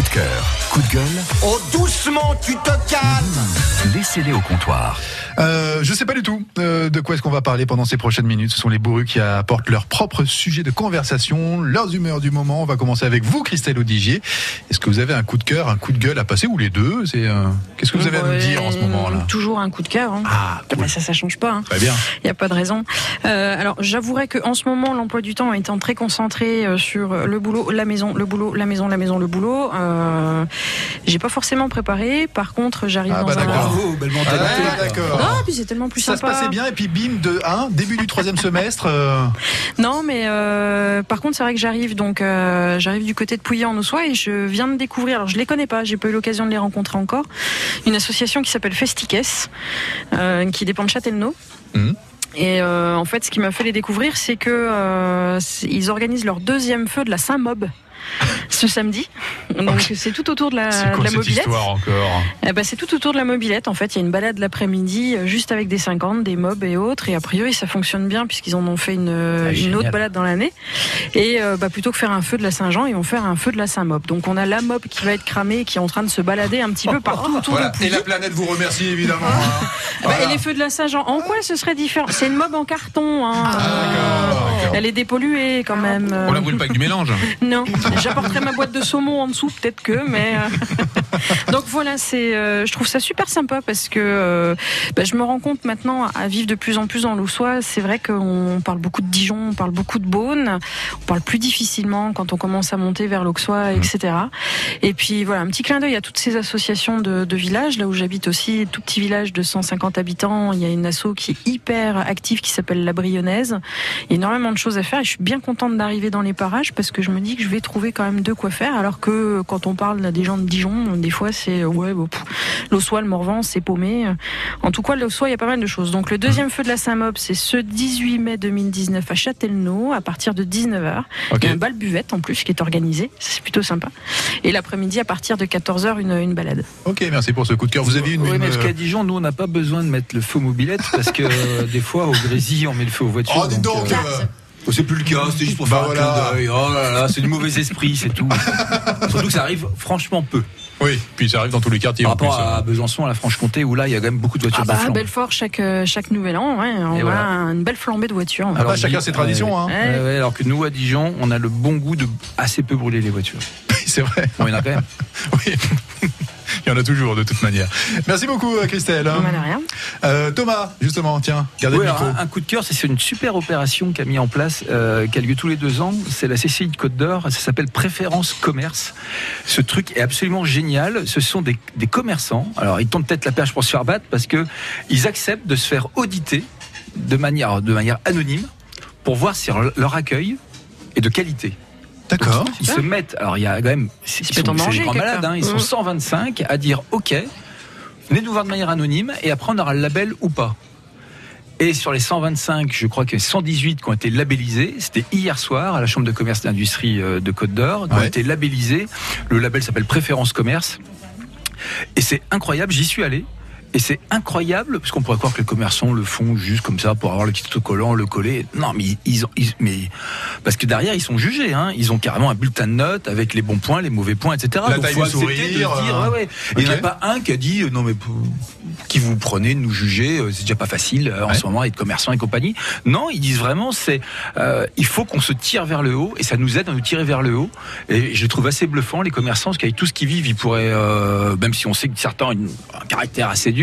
Coup de cœur, coup de gueule, Oh, doucement, tu te calmes laissez-les au comptoir. Euh, je sais pas du tout euh, de quoi est-ce qu'on va parler pendant ces prochaines minutes. Ce sont les bourrus qui apportent leur propre sujet de conversation, leurs humeurs du moment. On va commencer avec vous, Christelle Audigier. Est-ce que vous avez un coup de cœur, un coup de gueule à passer ou les deux? C'est euh, qu'est-ce que vous avez à nous dire en ce moment-là? Toujours un coup de cœur. hein. Ah, cool. Bah, ça, ça change pas. hein. Très bien. Il n'y a pas de raison. Euh, alors, j'avouerai que en ce moment, l'emploi du temps étant très concentré euh, sur le boulot, la maison, le boulot, la maison, la maison, le boulot, euh, j'ai pas forcément préparé. Par contre, j'arrive Ah, dans bah, un. d'accord. Bravo, belle Ah, d'accord. Ah, puis c'est tellement plus Ça se sympa. passait bien et puis bim de 1, début du troisième semestre. euh, Non, mais euh, par contre, c'est vrai que j'arrive donc euh, j'arrive du côté de Pouilly en Ossois et je viens de découvrir. Alors, je les connais pas, j'ai pas eu l'occasion de les rencontrer encore. Une association qui s'appelle Festiques, qui dépend de Châtellerault. Mhm. Et en fait, ce qui m'a fait les découvrir, c'est que ils organisent leur deuxième feu de la Saint-Mob ce samedi. Donc c'est tout autour de la, C'est de quoi la cette mobilette. histoire encore Eh ben, c'est tout autour de la mobilette. En fait, il y a une balade l'après-midi, euh, juste avec des 50, des mobs et autres. Et a priori, ça fonctionne bien puisqu'ils en ont fait une, une génial. autre balade dans l'année. Et euh, bah, plutôt que faire un feu de la Saint-Jean, ils vont faire un feu de la Saint-Mob. Donc on a la mob qui va être cramée, qui est en train de se balader un petit peu partout autour Voilà. de Et la planète vous remercie évidemment. hein. Bah. Et les feux de la Saint-Jean, en quoi ce serait différent? C'est une mob en carton. Hein. Ah, d'accord. Elle est dépolluée quand même. euh. On la brûle pas avec du mélange. Non, j'apporterai ma boîte de saumon en dessous, peut-être que, mais euh, donc voilà, c'est, euh, je trouve ça super sympa parce que euh, bah, je me rends compte maintenant à vivre de plus en plus dans l'Aussois. C'est vrai qu'on parle beaucoup de Dijon, on parle beaucoup de Beaune, on parle plus difficilement quand on commence à monter vers l'Auxois, etc. Et puis voilà, un petit clin d'œil à toutes ces associations de, de villages, là où j'habite aussi, tout petit village de 150 habitants. Il y a une asso qui est hyper active qui s'appelle la Brionnaise. Il y a énormément de choses à faire et je suis bien contente d'arriver dans les parages parce que je me dis que je vais trouver quand même de quoi faire. Alors que quand on parle là, des gens de Dijon, des fois c'est ouais, bon, l'Aussois, le Morvan, c'est paumé. En tout cas, l'Aussois, il y a pas mal de choses. Donc le deuxième feu de la Saint-Mob, c'est ce 18 mai 2019 à Châtellerault à partir de 19h. Ok. Il y a un bal buvette en plus qui est organisé, c'est plutôt sympa. Et l'après-midi à partir de 14h une, une balade. Ok, merci pour ce coup de cœur. Vous avez une. Oui, une, mais parce euh, qu'à Dijon, nous, on n'a pas besoin de mettre le feu aux mobilettes parce que euh, des fois, au Grésy, on met le feu aux voitures. Oh, donc. euh, euh, oh, c'est plus le cas, c'était juste pour Bah faire voilà. un clin d'œil. Oh là là, c'est du mauvais esprit, c'est tout. Surtout que ça arrive franchement peu. Oui, puis ça arrive dans tous les quartiers Par en plus. rapport à euh. Besançon, à la Franche-Comté, où là, il y a quand même beaucoup de voitures Ah bah, à. Belfort, chaque, euh, chaque nouvel an, ouais, on Et a voilà. une belle flambée de voitures. Ah bah, chacun dis- ses traditions, hein. Ouais. Ouais, ouais, alors que nous, à Dijon, on a le bon goût de assez peu brûler les voitures. C'est vrai. Bon, il y en a quand même. Oui. Il y en a toujours de toute manière. Merci beaucoup euh, Christelle. Pas mal à rien. Euh, Thomas, justement, tiens, gardez Oui, le micro. un, un coup de cœur, c'est une super opération qu'a mis en place, euh, qui a lieu tous les deux ans. C'est la CCI de Côte d'Or. Ça s'appelle Préférence Commerce. Ce truc est absolument génial. Ce sont des, des commerçants. Alors, ils tentent peut-être la perche pour se faire battre parce que ils acceptent de se faire auditer de manière, de manière anonyme pour voir si leur accueil est de qualité. D'accord. Ils se mettent, alors il y a quand même, c'est Ils en grands quelque malades, hein, ils sont Mmh. 125 à dire OK, venez nous voir de manière anonyme et après on aura le label ou pas. Et sur les 125, je crois qu'il y a 118 qui ont été labellisés. C'était hier soir à la Chambre de commerce et d'industrie euh, de Côte d'Or, qui ont été labellisés. Le label s'appelle Préférence Commerce. Et c'est incroyable, j'y suis allé. Et c'est incroyable, parce qu'on pourrait croire que les commerçants le font juste comme ça pour avoir le petit autocollant, le coller. Non, mais ils ont, ils- mais parce que derrière ils sont jugés. Hein. Ils ont carrément un bulletin de notes avec les bons points, les mauvais points, etc. La Donc, taille faut du sourire, de dire, euh, ouais, ouais. Et Il n'y en a pas un qui a dit euh, non mais qui vous prenez de nous juger, euh, c'est déjà pas facile en Ouais. ce moment être commerçant et compagnie. Non, ils disent vraiment c'est euh, il faut qu'on se tire vers le haut et ça nous aide à nous tirer vers le haut. Et je trouve assez bluffant les commerçants parce qu'avec tout ce qu'ils vivent, ils pourraient euh, même si on sait que certains ont un caractère assez dur,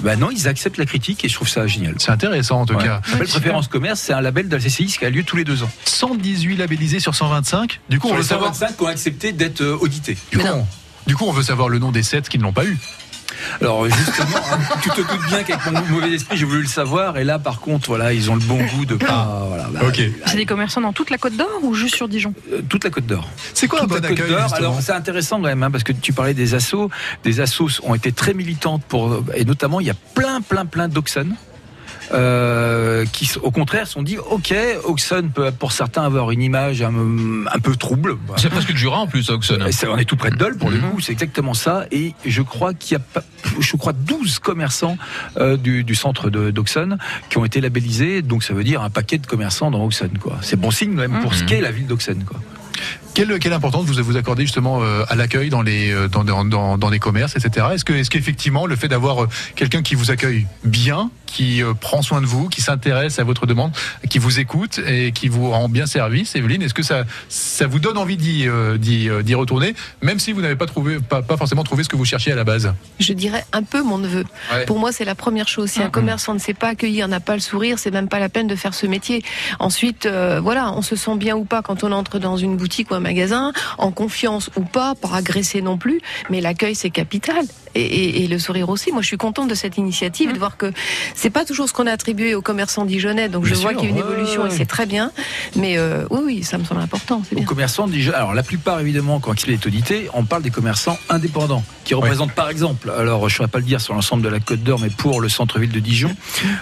ben non, ils acceptent la critique et je trouve ça génial. C'est intéressant en tout Ouais. cas. S'appelle Préférence Commerce, c'est un label de la CCI qui a lieu tous les deux ans. 118 labellisés sur 125. Du coup, on veut savoir. 125 qui ont accepté d'être euh, audités. Du coup, on- du coup, on veut savoir le nom des 7 qui ne l'ont pas eu. Alors justement, hein, tu te doutes bien qu'avec mon mauvais esprit, j'ai voulu le savoir. Et là, par contre, voilà, ils ont le bon goût de pas. Voilà, bah, Ok. C'est des commerçants dans toute la Côte d'Or ou juste sur Dijon? Euh, toute la Côte d'Or. C'est quoi un Toute bon la Côte accueil d'Or. Alors c'est intéressant quand même, hein, parce que tu parlais des assos. Des assos ont été très militantes pour, et notamment il y a plein, plein, plein d'Oxon. Euh, qui au contraire sont dit ok Oxon peut pour certains avoir une image un, un peu trouble C'est presque le Jura en plus, ça, on est tout près de Dole pour le Mhm. coup, c'est exactement ça. Et je crois qu'il y a je crois 12 commerçants euh, du, du centre d'Auxonne qui ont été labellisés. Donc ça veut dire un paquet de commerçants dans Auxonne, quoi. C'est bon signe même pour ce Mhm. qu'est la ville d'Auxonne, quoi. Quelle, quelle importance vous vous accordez justement euh, à l'accueil dans les euh, dans, dans, dans, les commerces, etc. Est-ce que est-ce qu'effectivement le fait d'avoir euh, quelqu'un qui vous accueille bien, qui euh, prend soin de vous, qui s'intéresse à votre demande, qui vous écoute et qui vous rend bien service, Evelyne, est-ce que ça ça vous donne envie d'y euh, d'y euh, d'y retourner, même si vous n'avez pas trouvé pas, pas forcément trouvé ce que vous cherchiez à la base? Je dirais un peu mon neveu. Ouais. Pour moi, c'est la première chose. Si un commerçant ne sait pas accueillir, n'a pas le sourire, c'est même pas la peine de faire ce métier. Ensuite, euh, voilà, on se sent bien ou pas quand on entre dans une boutique ou un magasin, en confiance ou pas, pas agressé non plus, mais l'accueil c'est capital. Et, et- et le sourire aussi. Moi, je suis contente de cette initiative et de voir que c'est pas toujours ce qu'on a attribué aux commerçants dijonnais. Donc, Bien je vois qu'il y a une ouais, évolution et c'est très bien. Mais euh, oui, oui, ça me semble important. Aux bien. commerçants déjà. Alors la plupart évidemment quand il est audité, on parle des commerçants indépendants qui représentent par exemple. Alors je ne saurais pas le dire sur l'ensemble de la Côte d'Or, mais pour le centre-ville de Dijon,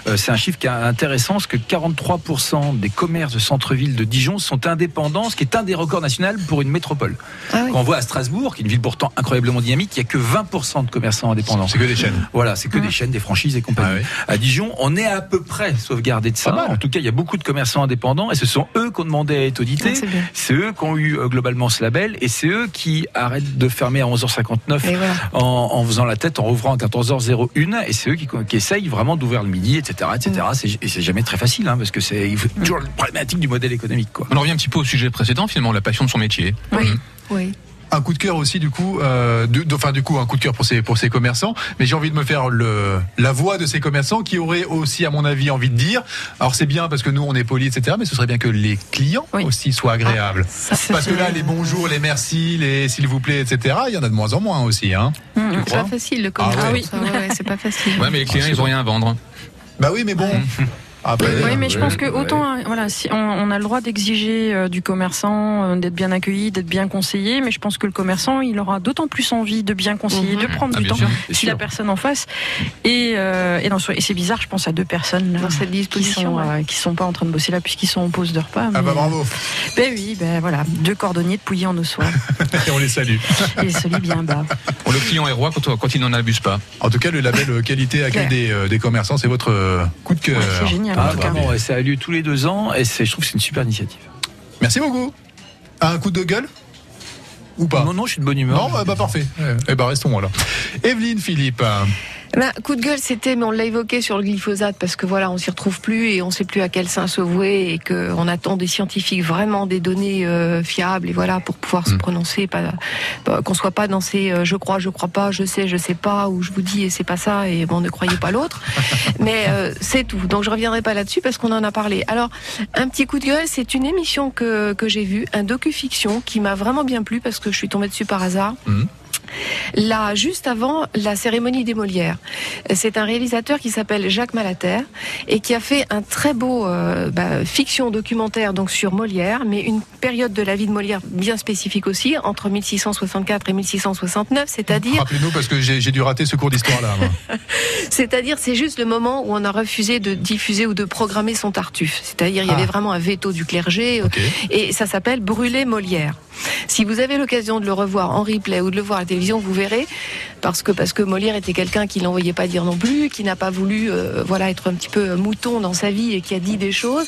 euh, c'est un chiffre qui est intéressant, parce que 43% des commerces de centre-ville de Dijon sont indépendants, ce qui est un des records nationaux pour une métropole. Ah oui. Quand on voit à Strasbourg, qui est une ville pourtant incroyablement dynamique, il n'y a que 20% de commerçants indépendants. C'est que des chaînes. Voilà, c'est que des chaînes, des franchises et compagnie. Ah ouais. À Dijon, on est à peu près sauvegardé de ça. En tout cas, il y a beaucoup de commerçants indépendants et ce sont eux qu'on demandait à être audités. Ah, c'est eux qui ont eu euh, globalement ce label et c'est eux qui arrêtent de fermer à 11h59 Et voilà. En, en faisant la tête, en rouvrant à 14h01 et c'est eux qui, qui essayent vraiment d'ouvrir le midi, etc. etc. Mm. Et c'est jamais très facile hein, parce que c'est faut toujours la problématique du modèle économique. Quoi. On en revient un petit peu au sujet précédent, finalement, la passion de son métier. Oui. Oui. Un coup de cœur aussi du coup, euh, de- de- enfin du coup un coup de cœur pour ces pour ces commerçants. Mais j'ai envie de me faire le la voix de ces commerçants qui auraient aussi à mon avis envie de dire. Alors c'est bien parce que nous on est polis etc. Mais ce serait bien que les clients Oui. aussi soient agréables. Ça, parce que là les bonjours, les merci, les s'il vous plaît etc. Il y en a de moins en moins aussi hein. Mmh. Tu C'est pas facile le commerce. Ah ouais. ça, ouais, ouais, c'est pas facile. Ouais, mais les clients, ils ont rien à vendre. Bah oui mais bon. Après. Oui, mais je euh, pense que ouais. autant, hein, voilà, si on, on a le droit d'exiger euh, du commerçant euh, d'être bien accueilli, d'être bien conseillé, mais je pense que le commerçant, il aura d'autant plus envie de bien conseiller, Mhm. de prendre Ah, du temps sûr. Si sûr. la personne en face. Et, euh, et, dans ce- et c'est bizarre, je pense à deux personnes Dans cette qui disposition. sont ouais. euh, qui sont pas en train de bosser là puisqu'ils sont en pause de repas. Ah bah bravo. Ben oui, ben voilà, deux cordonniers de pouilly en ossois Et on les salue. et celui bien bas. Bon, le client est roi quand, quand il n'en abuse pas. En tout cas le label euh, qualité accueil des, euh, des commerçants c'est votre euh, coup de cœur. Ouais, c'est génial. Ah, tout cas. vraiment, ouais, ça a lieu tous les deux ans et je trouve que c'est une super initiative. Merci beaucoup. Un coup de gueule ou pas? Non, non, je suis de bonne humeur. Non, bah, bah, parfait. Eh ben restons alors. Evelyne Philippe. Ben, coup de gueule, c'était, mais on l'a évoqué sur le glyphosate parce que voilà, on s'y retrouve plus et on sait plus à quel sein se vouer et qu'on attend des scientifiques vraiment des données euh, fiables et voilà pour pouvoir se Mm. prononcer, pas, pas- qu'on soit pas dans ces euh, je crois, je crois pas, je sais, je sais pas ou je vous dis et c'est pas ça et bon ne croyez pas l'autre. mais euh, c'est tout. Donc je reviendrai pas là-dessus parce qu'on en a parlé. Alors un petit coup de gueule, c'est une émission que que j'ai vue, un docu-fiction qui m'a vraiment bien plu parce que je suis tombée dessus par hasard. Mhm. Là, juste avant la cérémonie des Molières. C'est un réalisateur qui s'appelle Jacques Malater et qui a fait un très beau euh, bah, fiction documentaire donc sur Molière, mais une période de la vie de Molière bien spécifique aussi, entre 1664 et 1669, c'est-à-dire Rappelez-nous parce que j'ai dû rater ce cours d'histoire là. c'est-à-dire, c'est juste le moment où on a refusé de diffuser ou de programmer son Tartuffe. C'est-à-dire, il y Ah. avait vraiment un veto du clergé. Et ça s'appelle Brûler Molière. Si vous avez l'occasion de le revoir en replay ou de le voir à télévision, vous verrez, parce que parce que Molière était quelqu'un qui n'envoyait pas dire non plus, qui n'a pas voulu, euh, voilà, être un petit peu mouton dans sa vie et qui a dit des choses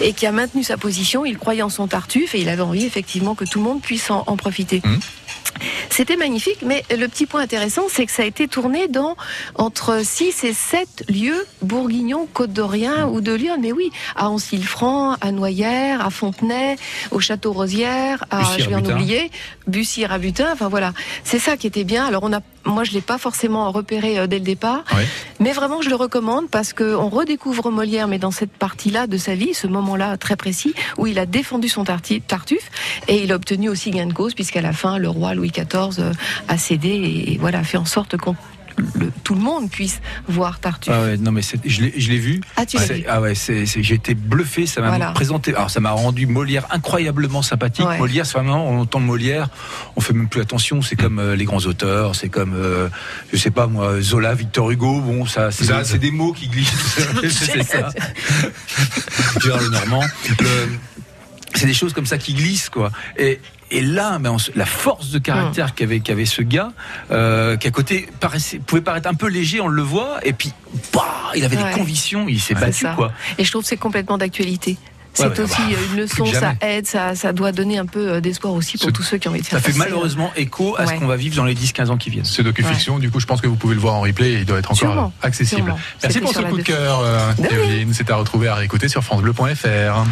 et qui a maintenu sa position. Il croyait en son Tartuffe et il avait envie effectivement que tout le monde puisse en, profiter. Mhm. C'était magnifique, mais le petit point intéressant, c'est que ça a été tourné dans entre 6 et 7 lieux bourguignons, côte d'Orient ou de Lyon. Mais oui, à Ancille-Franc, à Noyères, à Fontenay, au Château Rosière, à, je vais en Bussy-Rabutin. oublier, Bussy Rabutin. Enfin voilà, c'est ça qui était bien. Alors on a, moi je l'ai pas forcément repéré euh, dès le départ, mais vraiment je le recommande parce que on redécouvre Molière, mais dans cette partie-là de sa vie, ce moment-là très précis où il a défendu son Tartuffe et il a obtenu aussi gain de cause puisqu'à la fin le roi Louis XIV euh, a cédé et, et voilà a fait en sorte qu'on le- tout le monde puisse voir Tartuffe. Ah ouais, non mais c'est- je l'ai vu. Ah, tu l'as C'est- vu Ah ouais, été bluffé. Ça m'a Voilà. présenté. Alors ça m'a rendu Molière incroyablement sympathique. Ouais. Molière, c'est vraiment on entend Molière, on fait même plus attention. C'est comme euh, les grands auteurs, c'est comme euh, je sais pas moi Zola, Victor Hugo. Bon, ça, c'est, des mots qui glissent. c'est ça. Gérard Lenormand. Le- c'est des choses comme ça qui glissent quoi. Et et là, mais on se- la force de caractère qu'avait qu'avait ce gars, euh, qui à côté paraissait, pouvait paraître un peu léger, on le voit, et puis bah, il avait Ouais. des convictions, il s'est battu ça. quoi. Et je trouve que c'est complètement d'actualité. C'est Ouais, aussi bah, une leçon, ça aide, ça, ça doit donner un peu euh, d'espoir aussi pour Ce- tous ceux qui ont envie de faire Ça fait passer, euh, malheureusement écho à ce qu'on va vivre dans les 10-15 ans qui viennent. Ce docu-fiction, du coup, je pense que vous pouvez le voir en replay. Il doit être encore Sûrement, accessible. sûrement. Merci pour ce coup de cœur. Evelyne. C'est à retrouver à réécouter sur FranceBleu.fr.